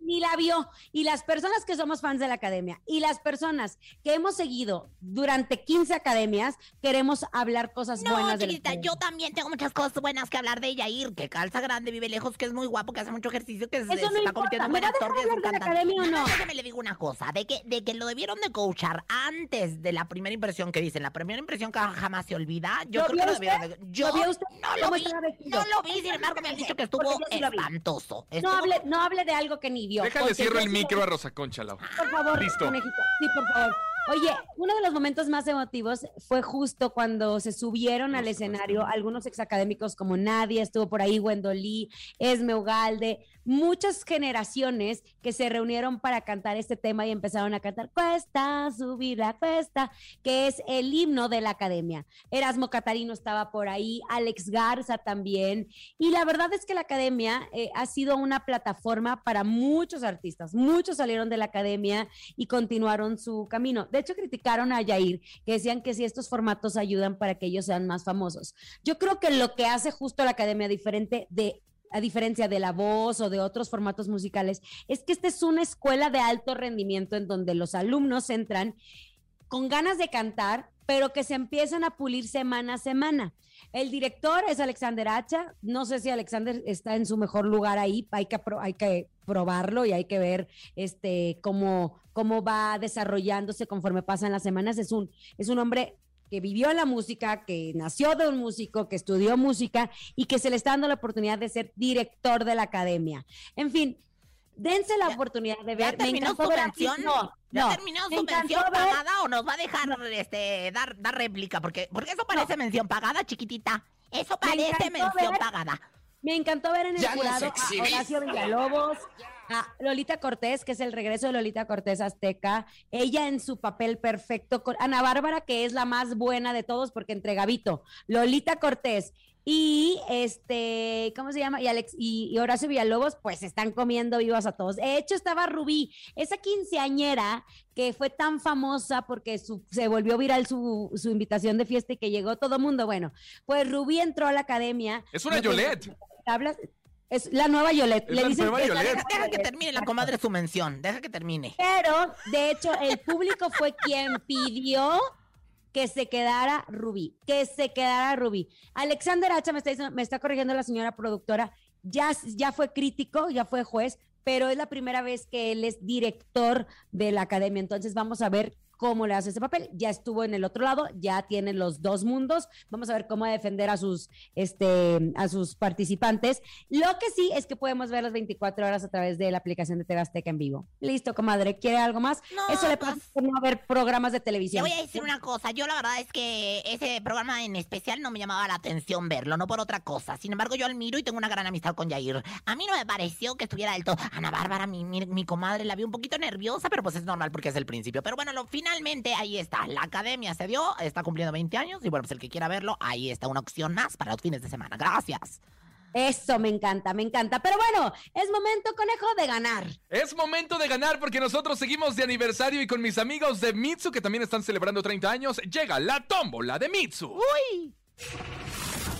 [SPEAKER 2] Ni la vio. Y las personas que somos fans de la academia y las personas que hemos seguido durante 15 academias, queremos hablar cosas
[SPEAKER 3] No,
[SPEAKER 2] buenas de la
[SPEAKER 3] chiquitita,
[SPEAKER 2] academia.
[SPEAKER 3] yo también tengo muchas cosas buenas que hablar de Yair, que calza grande, vive lejos, que es muy guapo, que hace mucho ejercicio, que se,
[SPEAKER 2] Eso
[SPEAKER 3] se
[SPEAKER 2] no
[SPEAKER 3] está
[SPEAKER 2] importa,
[SPEAKER 3] convirtiendo en
[SPEAKER 2] ¿me
[SPEAKER 3] buen actor, que es un
[SPEAKER 2] de
[SPEAKER 3] cantante.
[SPEAKER 2] academia o no?
[SPEAKER 3] déjeme le digo una cosa, de que, de que lo debieron de coachar antes de la primera impresión que dicen, la primera impresión que jamás se olvida, yo
[SPEAKER 2] ¿Lo
[SPEAKER 3] creo que lo debieron de... Yo
[SPEAKER 2] ¿Lo vio usted?
[SPEAKER 3] no lo
[SPEAKER 2] ¿Cómo
[SPEAKER 3] vi,
[SPEAKER 2] estaba vestido?
[SPEAKER 3] no lo vi, sin embargo me han dicho que estuvo
[SPEAKER 2] sí
[SPEAKER 3] espantoso.
[SPEAKER 2] No hable, no hable de algo que ni vio.
[SPEAKER 4] Déjale cierro el micro a Rosa Concha, Lau.
[SPEAKER 2] Por favor,
[SPEAKER 4] Listo.
[SPEAKER 2] conejito. Sí, por favor. Oye, uno de los momentos más emotivos fue justo cuando se subieron al escenario algunos exacadémicos como Nadia, estuvo por ahí Wendolí, Esme Ugalde, muchas generaciones que se reunieron para cantar este tema y empezaron a cantar Cuesta subir la cuesta, que es el himno de la academia. Erasmo Catarino estaba por ahí, Alex Garza también, y la verdad es que la academia eh, ha sido una plataforma para muchos artistas, muchos salieron de la academia y continuaron su camino. De hecho, criticaron a Yair, que decían que si estos formatos ayudan para que ellos sean más famosos. Yo creo que lo que hace justo la academia diferente de a diferencia de la voz o de otros formatos musicales, es que esta es una escuela de alto rendimiento en donde los alumnos entran con ganas de cantar, pero que se empiezan a pulir semana a semana. El director es Alexander Hacha. No sé si Alexander está en su mejor lugar ahí. Hay que, hay que probarlo y hay que ver este, cómo, cómo va desarrollándose conforme pasan las semanas. Es un, es un hombre que vivió la música, que nació de un músico, que estudió música y que se le está dando la oportunidad de ser director de la academia. En fin, dense la
[SPEAKER 3] Ya-
[SPEAKER 2] oportunidad de
[SPEAKER 3] ¿Ya
[SPEAKER 2] ver. Me
[SPEAKER 3] terminó su?
[SPEAKER 2] No,
[SPEAKER 3] ¿Ya
[SPEAKER 2] no.
[SPEAKER 3] terminó su mención
[SPEAKER 2] ver-
[SPEAKER 3] pagada o nos va a dejar este, dar, dar réplica? Porque, porque eso parece mención pagada, chiquitita. Eso parece mención
[SPEAKER 2] ver-
[SPEAKER 3] pagada.
[SPEAKER 2] Me encantó ver en el
[SPEAKER 9] Ya
[SPEAKER 2] jurado a. Horacio Villalobos, a Lolita Cortés, que es el regreso de Lolita Cortés Azteca, ella en su papel perfecto, con Ana Bárbara, que es la más buena de todos, porque entre Gavito, Lolita Cortés y este, ¿cómo se llama? Y Alex y, y Horacio Villalobos, pues están comiendo vivos a todos. De hecho, estaba Rubí, esa quinceañera que fue tan famosa porque su- se volvió viral su, su invitación de fiesta y que llegó todo mundo. Bueno, pues Rubí entró a la academia.
[SPEAKER 4] Es una Yolette.
[SPEAKER 2] Hablas, es la nueva Yolette.
[SPEAKER 4] Es
[SPEAKER 2] Le dicen que
[SPEAKER 4] Yolette.
[SPEAKER 2] nueva
[SPEAKER 3] Deja que termine la comadre su mención. Deja que termine.
[SPEAKER 2] Pero, de hecho, el público fue quien pidió que se quedara Rubí, que se quedara Rubí. Alexander Hacha me está, diciendo- me está corrigiendo la señora productora, ya, ya fue crítico, ya fue juez, pero es la primera vez que él es director de la academia. Entonces vamos a ver cómo le hace ese papel. Ya estuvo en el otro lado, ya tiene los dos mundos. Vamos a ver cómo defender a sus, este, a sus participantes. Lo que sí es que podemos ver las 24 horas a través de la aplicación de TV Azteca en vivo. Listo, comadre. ¿Quiere algo más?
[SPEAKER 3] No,
[SPEAKER 2] Eso le pasa por no ver programas de
[SPEAKER 3] Le
[SPEAKER 2] televisión.
[SPEAKER 3] voy a decir una cosa, yo la verdad es que ese programa en especial no me llamaba la atención verlo, no por otra cosa. Sin embargo, yo admiro y tengo una gran amistad con Yair. A mí no me pareció que estuviera del todo. Ana Bárbara, mi, mi, mi comadre, la vi un poquito nerviosa, pero pues es normal porque es el principio. Pero bueno, lo, finalmente ahí está. La academia se dio, está cumpliendo 20 años y bueno, pues el que quiera verlo, ahí está una opción más para los fines de semana. Gracias.
[SPEAKER 2] Eso me encanta, me encanta. Pero bueno, es momento, conejo, de ganar.
[SPEAKER 4] Es momento de ganar porque nosotros seguimos de aniversario y con mis amigos de Mitsu que también están celebrando 30 años, llega la tómbola de Mitsu.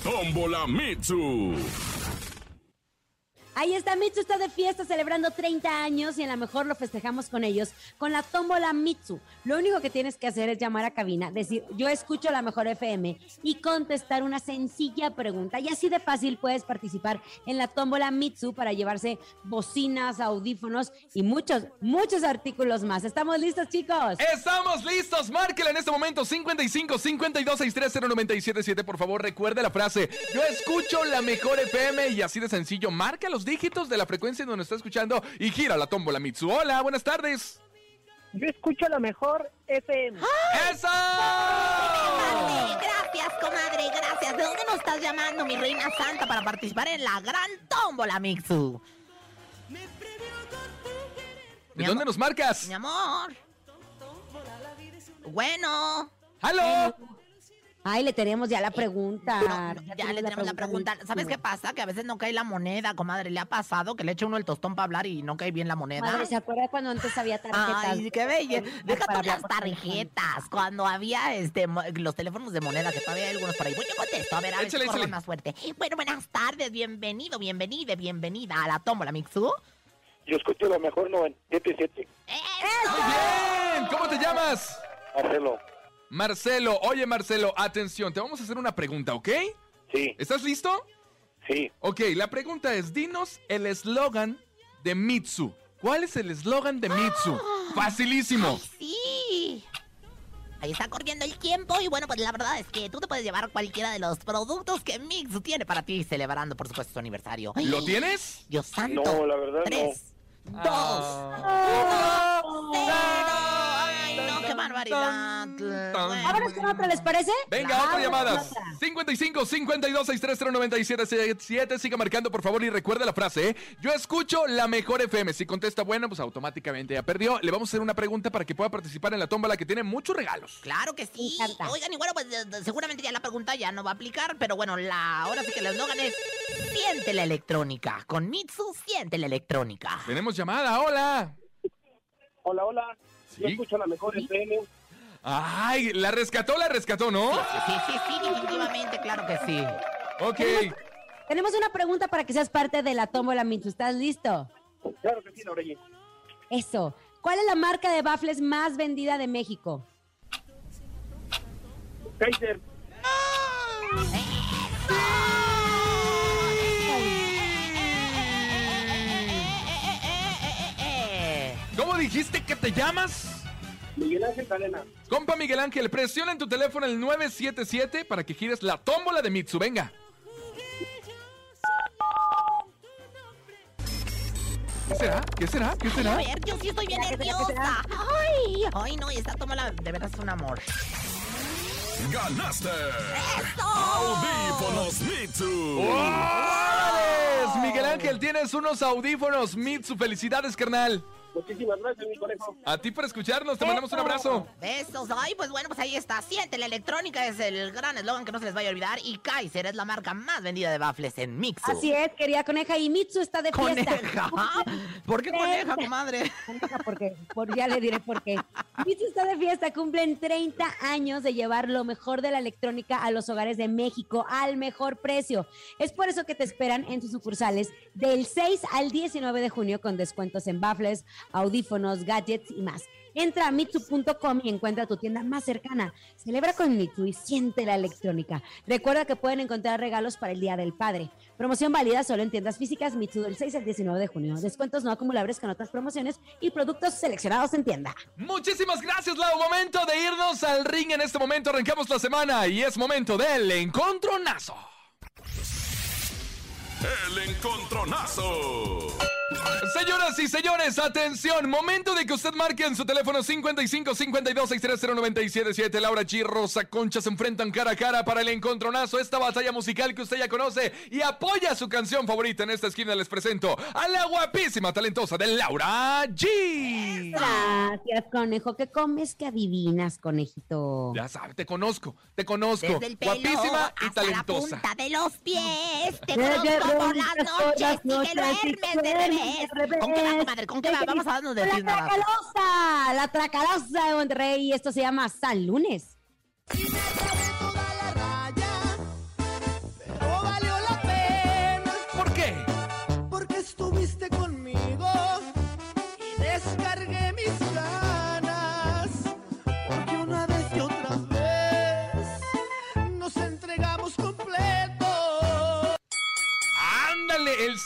[SPEAKER 5] Tómbola Mitsu.
[SPEAKER 2] Ahí está, Mitsu está de fiesta celebrando 30 años y a lo mejor lo festejamos con ellos con la tómbola Mitsu. Lo único que tienes que hacer es llamar a cabina, decir yo escucho la mejor FM y contestar una sencilla pregunta. Y así de fácil puedes participar en la tómbola Mitsu para llevarse bocinas, audífonos y muchos, muchos artículos más. ¿Estamos listos, chicos?
[SPEAKER 4] Estamos listos. Márquela en este momento 55 52 630 977. Por favor, recuerde la frase. Yo escucho la mejor FM y así de sencillo. Marca los dígitos de la frecuencia en donde está escuchando y gira la tómbola Mitsu. Hola, buenas tardes.
[SPEAKER 6] Yo escucho la mejor FM.
[SPEAKER 4] ¡Eso!
[SPEAKER 3] Gracias, comadre, gracias. ¿De dónde nos estás llamando, mi reina santa, para participar en la gran tómbola, Mixu?
[SPEAKER 4] ¿De dónde nos marcas?
[SPEAKER 3] Mi amor. Bueno.
[SPEAKER 4] ¡Halo!
[SPEAKER 2] Ay, le tenemos ya la pregunta.
[SPEAKER 3] No, ya, le tenemos la pregunta. ¿Sabes qué pasa? Que a veces no cae la moneda, comadre. Le ha pasado que le echa uno el tostón para hablar y no cae bien la moneda.
[SPEAKER 2] Madre, ¿se acuerda cuando antes había tarjetas?
[SPEAKER 3] Ay, qué bella. Deja tú las tarjetas. Cuando había este los teléfonos de moneda, que todavía hay algunos por ahí. Bueno, yo contesto. A ver, a ver
[SPEAKER 4] Échale, échale.
[SPEAKER 3] más fuerte. Bueno, buenas tardes. Bienvenido, bienvenida, bienvenida a la tómbola, Mixu.
[SPEAKER 9] Yo escucho la mejor 97.7.
[SPEAKER 4] ¡Muy bien! ¿Cómo te llamas?
[SPEAKER 9] Marcelo.
[SPEAKER 4] Marcelo. Oye, Marcelo, atención. Te vamos a hacer una pregunta, ¿ok?
[SPEAKER 9] Sí,
[SPEAKER 4] ¿Estás listo?
[SPEAKER 9] sí.
[SPEAKER 4] Ok, la pregunta es, dinos el eslogan de Mitsu. ¿Cuál es el eslogan de Mitsu? Facilísimo.
[SPEAKER 3] Sí. Ahí está corriendo el tiempo y bueno, pues la verdad es que tú te puedes llevar cualquiera de los productos que Mixu tiene para ti, celebrando por supuesto su aniversario.
[SPEAKER 4] ¿Lo tienes?
[SPEAKER 3] Dios santo.
[SPEAKER 9] No, la verdad
[SPEAKER 3] Tres, dos,
[SPEAKER 4] Ah.
[SPEAKER 3] uno, cero. Barbaridad.
[SPEAKER 2] Vámonos con otra, ¿les parece?
[SPEAKER 4] Venga,
[SPEAKER 2] Vámonos
[SPEAKER 4] otra llamada.
[SPEAKER 2] otra.
[SPEAKER 4] 55 52 630 977 Siga marcando, por favor, y recuerda la frase, ¿eh? Yo escucho la mejor FM. Si contesta bueno, pues automáticamente ya perdió. Le vamos a hacer una pregunta para que pueda participar en la tómbola que tiene muchos regalos.
[SPEAKER 3] Claro que sí. Oigan, y bueno, pues seguramente ya la pregunta ya no va a aplicar, pero bueno, la ahora sí que el eslogan es Siente la electrónica. Con Mitsu, siente la electrónica.
[SPEAKER 4] Tenemos llamada, hola.
[SPEAKER 9] Hola, hola. Yo
[SPEAKER 4] Sí.
[SPEAKER 9] escucho la mejor FM.
[SPEAKER 4] Ay, la rescató, la rescató, ¿no?
[SPEAKER 3] Sí, sí, sí, sí, definitivamente, claro que sí.
[SPEAKER 4] Ok.
[SPEAKER 2] Tenemos una pregunta para que seas parte de la tómbola Mitsu. ¿Estás listo?
[SPEAKER 9] Claro que sí, Laura G.
[SPEAKER 2] Eso. ¿Cuál es la marca de baffles más vendida de México?
[SPEAKER 9] Kaiser.
[SPEAKER 4] ¿Cómo dijiste que te llamas?
[SPEAKER 9] Miguel Ángel Cadena.
[SPEAKER 4] Compa Miguel Ángel, presiona en tu teléfono el 977 para que gires la tómbola de Mitsu. Venga. ¿Qué será? ¿Qué será? ¿Qué
[SPEAKER 3] A
[SPEAKER 4] será?
[SPEAKER 3] ver, yo sí estoy bien nerviosa. Ay, ay, no, esta tómala de veras es un amor.
[SPEAKER 5] ¡Ganaste! ¡Audífonos Mitsu!
[SPEAKER 4] Miguel Ángel, tienes unos audífonos Mitsu. Felicidades, carnal.
[SPEAKER 9] Muchísimas gracias, mi conejo.
[SPEAKER 4] A ti por escucharnos, te mandamos un abrazo.
[SPEAKER 3] Besos. Ay, pues bueno, pues ahí está. Siente la electrónica, es el gran eslogan que no se les vaya a olvidar. Y Kaiser es la marca más vendida de baffles en Mixu.
[SPEAKER 2] Así es, querida coneja. Y Mitsu está de fiesta.
[SPEAKER 3] Coneja. ¿Por qué coneja, comadre?
[SPEAKER 2] Coneja, porque, por, ya le diré por qué. Mitsu está de fiesta. Cumplen 30 años de llevar lo mejor de la electrónica a los hogares de México al mejor precio. Es por eso que te esperan en sus sucursales del 6 al 19 de junio con descuentos en baffles, audífonos, gadgets y más. Entra a mitsu.com y encuentra tu tienda más cercana. Celebra con Mitsu y siente la electrónica. Recuerda que pueden encontrar regalos para el Día del Padre. Promoción válida solo en tiendas físicas Mitsu del 6 al 19 de junio. Descuentos no acumulables con otras promociones y productos seleccionados en tienda.
[SPEAKER 4] Muchísimas gracias, Lau. Momento de irnos al ring. En este momento arrancamos la semana y es momento del encontronazo.
[SPEAKER 5] ¡El encontronazo!
[SPEAKER 4] Señoras y señores, atención, momento de que usted marque en su teléfono 55 52 630 977. Laura G. Rosa Concha se enfrentan cara a cara para el encontronazo, esta batalla musical que usted ya conoce y apoya su canción favorita. En esta esquina les presento a la guapísima, talentosa de Laura G.
[SPEAKER 2] Gracias, conejo. ¿Qué comes que adivinas, conejito?
[SPEAKER 4] Ya sabes, te conozco, te conozco.
[SPEAKER 3] Desde el pelo
[SPEAKER 4] guapísima y
[SPEAKER 3] hasta
[SPEAKER 4] talentosa.
[SPEAKER 3] la punta de los pies. Te conozco por las noches y que
[SPEAKER 2] noches y
[SPEAKER 3] duermes de ¿Con qué va, comadre? ¿Con qué va? Vamos a darnos de
[SPEAKER 2] La. Tracalosa, la Tracalosa de Monterrey. Esto se llama San Lunes.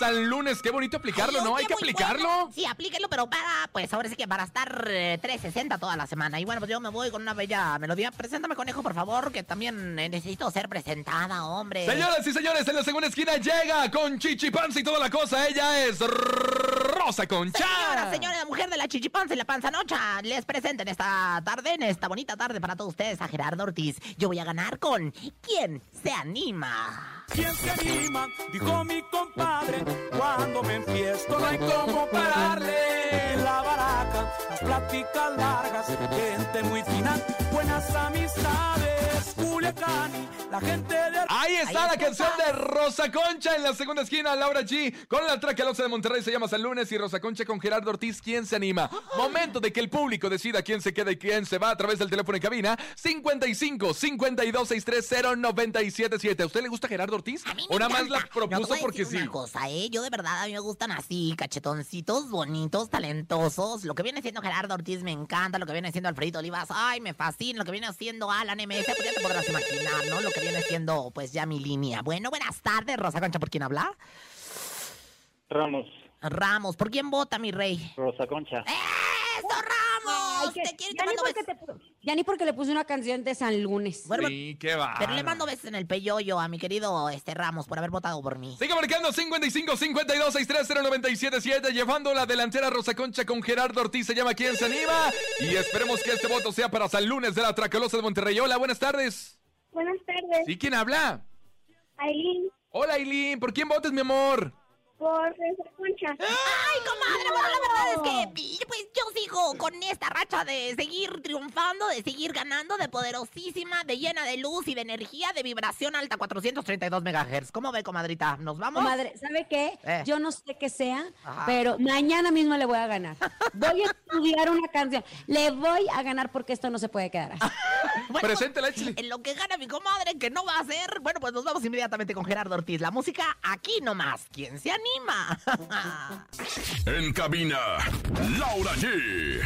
[SPEAKER 4] San Lunes. Qué bonito aplicarlo,
[SPEAKER 3] Ay,
[SPEAKER 4] ¿no? Hay que aplicarlo.
[SPEAKER 3] bueno. Sí, aplíquenlo, pero para, pues ahora sí que para estar eh, 360 toda la semana. Y bueno, pues yo me voy con una bella melodía. Preséntame, conejo, por favor, que también eh, necesito ser presentada, hombre.
[SPEAKER 4] Señoras y señores, en la segunda esquina llega con chichipanza y toda la cosa. Ella es Rosa Concha.
[SPEAKER 3] Señora, señora, la mujer de la chichipanza y la panzanocha, les presento en esta tarde, en esta bonita tarde para todos ustedes a Gerardo Ortiz. Yo voy a ganar con ¿Quién se anima?
[SPEAKER 1] ¿Quién se anima? Dijo mi compadre. Cuando me enfiesto no hay como pararle la baraca. Las pláticas largas, gente muy fina, buenas amistades. Culiacán, y la gente de...
[SPEAKER 4] Ahí está
[SPEAKER 3] Ahí
[SPEAKER 4] la
[SPEAKER 3] está.
[SPEAKER 4] canción de Rosa Concha en la segunda esquina, Laura G. Con la Tracalosa de Monterrey se llama San Lunes y Rosa Concha con Gerardo Ortiz. ¿Quién se anima? Momento de que el público decida quién se queda y quién se va a través del teléfono en cabina. 55 52 630 977. ¿A usted le gusta Gerardo Ortiz?
[SPEAKER 3] A mí me
[SPEAKER 4] ¿O nada más la.
[SPEAKER 3] No,
[SPEAKER 4] propuso porque
[SPEAKER 3] decir
[SPEAKER 4] sí?
[SPEAKER 3] Una cosa, ¿eh? Yo de verdad a mí me gustan así, cachetoncitos, bonitos, talentosos. Lo que viene siendo Gerardo Ortiz me encanta, lo que viene siendo Alfredito Olivas, ay, me fascina. Lo que viene siendo Alan MS, pues ya te podrás imaginar, ¿no? Lo que viene siendo, pues ya mi línea. Bueno, buenas tardes, Rosa Concha, ¿por quién habla?
[SPEAKER 9] Ramos,
[SPEAKER 3] Ramos, ¿por quién vota, mi rey?
[SPEAKER 9] Rosa Concha.
[SPEAKER 3] ¡Eso, Y te
[SPEAKER 2] ni
[SPEAKER 3] mando
[SPEAKER 2] porque
[SPEAKER 3] besos.
[SPEAKER 2] te pu- ya ni porque le puse una canción de San Lunes.
[SPEAKER 3] Bueno,
[SPEAKER 4] Sí, qué va.
[SPEAKER 3] pero le mando besos en el peyoyo a mi querido este Ramos por haber votado por mí.
[SPEAKER 4] Sigue marcando 55 52 630 977 llevando la delantera Rosa Concha con Gerardo Ortiz. Se llama ¿Quién se anima? Y esperemos que este voto sea para San Lunes de la Tracalosa de Monterrey. Hola, buenas tardes.
[SPEAKER 6] Buenas tardes,
[SPEAKER 4] ¿Sí? ¿Quién habla?
[SPEAKER 6] Aileen,
[SPEAKER 4] Hola, Aileen. ¿Por quién votas, mi amor?
[SPEAKER 6] Por Rosa Concha.
[SPEAKER 3] Ay, comadre, bueno, la verdad es que pues yo sigo con esta racha de seguir triunfando, de seguir ganando, de poderosísima, de llena de luz y de energía, de vibración alta 432 megahertz. ¿Cómo ve, comadrita? ¿Nos vamos?
[SPEAKER 2] Comadre, ¿sabe qué?
[SPEAKER 3] Eh.
[SPEAKER 2] Yo no sé qué sea,
[SPEAKER 3] Ajá.
[SPEAKER 2] pero mañana mismo le voy a ganar. Voy a estudiar una canción. Le voy a ganar porque esto no se puede quedar así.
[SPEAKER 3] Bueno,
[SPEAKER 4] Preséntela.
[SPEAKER 3] En lo que gana mi comadre, que no va a ser, bueno, pues nos vamos inmediatamente con Gerardo Ortiz. La música aquí nomás. ¿Quién se anima?
[SPEAKER 5] En cabina, Laura G.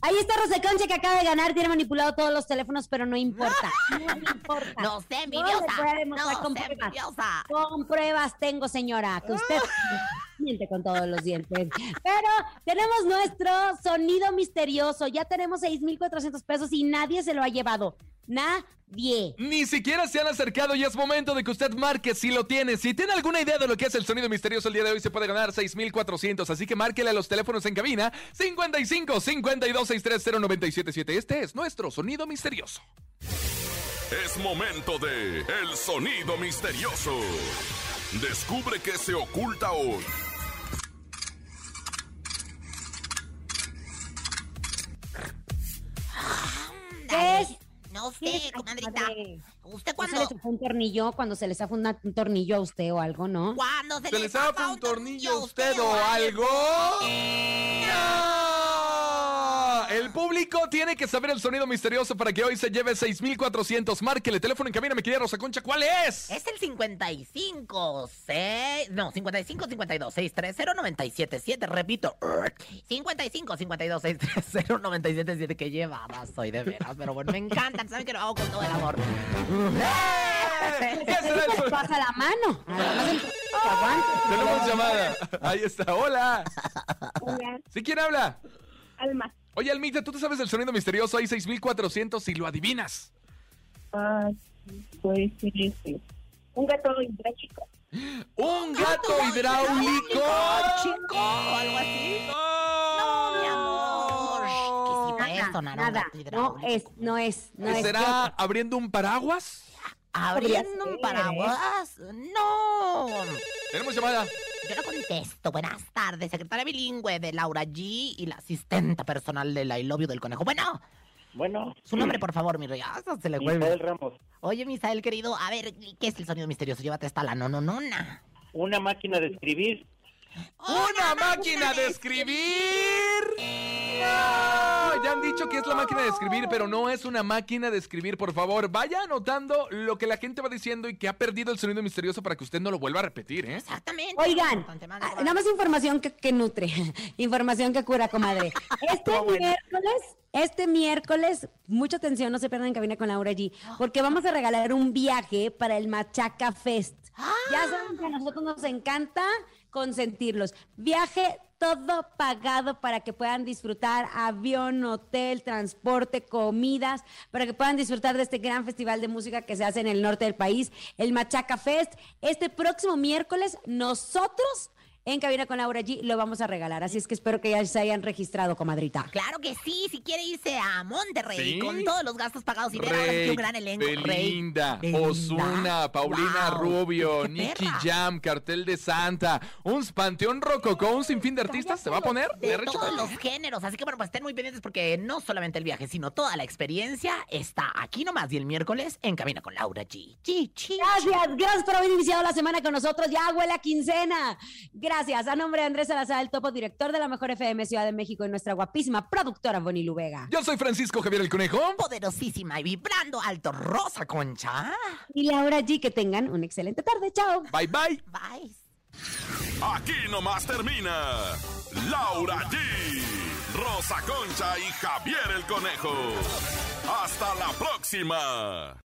[SPEAKER 2] Ahí está Rosa Concha que acaba de ganar, tiene manipulado todos los teléfonos, pero no importa. No importa.
[SPEAKER 3] no sé,
[SPEAKER 2] No
[SPEAKER 3] envidiosa. No
[SPEAKER 2] con
[SPEAKER 3] sé,
[SPEAKER 2] pruebas.
[SPEAKER 3] envidiosa.
[SPEAKER 2] Con pruebas tengo, señora, que usted miente con todos los dientes. Pero tenemos nuestro sonido misterioso. Ya tenemos 6,400 pesos y nadie se lo ha llevado. Nadie.
[SPEAKER 4] Ni siquiera se han acercado y es momento de que usted marque si lo tiene. Si tiene alguna idea de lo que es el sonido misterioso el día de hoy, se puede ganar 6,400. Así que márquele a los teléfonos en cabina 55 52 630 977. Este es nuestro sonido misterioso.
[SPEAKER 5] Es momento de El Sonido Misterioso. Descubre qué se oculta hoy.
[SPEAKER 2] ¿Qué es?
[SPEAKER 3] No sé, comadrita. ¿Usted
[SPEAKER 2] ¿No se le
[SPEAKER 3] cuando,
[SPEAKER 2] zafó un tornillo cuando se le zafa una- un tornillo a usted o algo, no?
[SPEAKER 3] cuando se,
[SPEAKER 4] ¿Se le zafa un tornillo a usted o algo? ¡No! El público tiene que saber el sonido misterioso para que hoy se lleve 6,400. Márquele teléfono en cabina, mi querida Rosa Concha. ¿Cuál es?
[SPEAKER 3] Es el 55, 6, no, 55, 52, 630, 977, repito, 55, 52, 630, 977, que llevada soy de veras, pero bueno, me encantan, saben que lo hago con todo el amor.
[SPEAKER 4] ¿Qué será el sonido?
[SPEAKER 2] pasa la mano. Además, el que aguante.
[SPEAKER 4] Tenemos llamada. Ahí está. Hola.
[SPEAKER 6] Hola,
[SPEAKER 4] ¿Sí quién habla?
[SPEAKER 6] Alma.
[SPEAKER 4] Oye, Almita, ¿tú te sabes el sonido misterioso? Hay 6,400 y lo adivinas.
[SPEAKER 6] Ah, puede ser este. Un gato hidráulico.
[SPEAKER 4] ¡Un gato hidráulico!
[SPEAKER 3] chico, algo así.
[SPEAKER 2] Nada,
[SPEAKER 3] sonar un
[SPEAKER 2] nada.
[SPEAKER 3] gato
[SPEAKER 2] No es, no es, no es.
[SPEAKER 4] ¿Será abriendo un paraguas?
[SPEAKER 3] Abriendo un paraguas. No.
[SPEAKER 4] Tenemos llamada.
[SPEAKER 3] Yo no contesto. Buenas tardes, secretaria bilingüe de Laura G y la asistenta personal de la I Love You del conejo. Bueno,
[SPEAKER 9] Bueno,
[SPEAKER 3] su nombre, por favor, mi rey. Ah, eso se le vuelve.
[SPEAKER 9] Misael Ramos.
[SPEAKER 3] Oye, Misael, querido, a ver, ¿qué es el sonido misterioso? Llévate hasta la nononona.
[SPEAKER 9] Una máquina de escribir.
[SPEAKER 4] ¡Una máquina de escribir! No, ya han dicho que es la máquina de escribir, pero no es una máquina de escribir. Por favor, vaya anotando lo que la gente va diciendo y que ha perdido el sonido misterioso para que usted no lo vuelva a repetir, ¿eh?
[SPEAKER 3] Exactamente.
[SPEAKER 2] Oigan, ah, nada más información que, que nutre, información que cura, comadre. Este miércoles, este miércoles, mucha atención, no se pierdan en cabina con Laura G, porque vamos a regalar un viaje para el Machaca Fest. Ya saben que a nosotros nos encanta consentirlos. Viaje todo pagado para que puedan disfrutar avión, hotel, transporte, comidas, para que puedan disfrutar de este gran festival de música que se hace en el norte del país, el Machaca Fest. Este próximo miércoles nosotros en Cabina con Laura G lo vamos a regalar, así es que espero que ya se hayan registrado, comadrita.
[SPEAKER 3] Claro que sí, si quiere irse a Monterrey
[SPEAKER 4] Sí.
[SPEAKER 3] con todos los gastos pagados y ver ahora sí un gran elenco. Rey,
[SPEAKER 4] Belinda,
[SPEAKER 3] Belinda.
[SPEAKER 4] Osuna, Paulina
[SPEAKER 3] Wow.
[SPEAKER 4] Rubio,
[SPEAKER 3] ¡Qué
[SPEAKER 4] Nicky! Jam, Cartel de Santa, un panteón rococó, un sinfín de artistas, ¿se va a poner?
[SPEAKER 3] De
[SPEAKER 4] ¿De
[SPEAKER 3] todos los géneros, así que bueno, pues estén muy pendientes porque no solamente el viaje, sino toda la experiencia está aquí nomás y el miércoles en Cabina con Laura G. G, G.
[SPEAKER 2] Gracias, gracias por haber iniciado la semana con nosotros. Ya huele a quincena. Gracias. A nombre de Andrés Salazar, el topo director de la Mejor FM Ciudad de México y nuestra guapísima productora Bonnie Luvega.
[SPEAKER 4] Yo soy Francisco Javier el Conejo.
[SPEAKER 3] Poderosísima y vibrando alto, Rosa Concha.
[SPEAKER 2] Y Laura G, que tengan una excelente tarde. Chao.
[SPEAKER 4] Bye bye.
[SPEAKER 3] Bye.
[SPEAKER 5] Aquí nomás termina Laura G, Rosa Concha y Javier el Conejo. Hasta la próxima.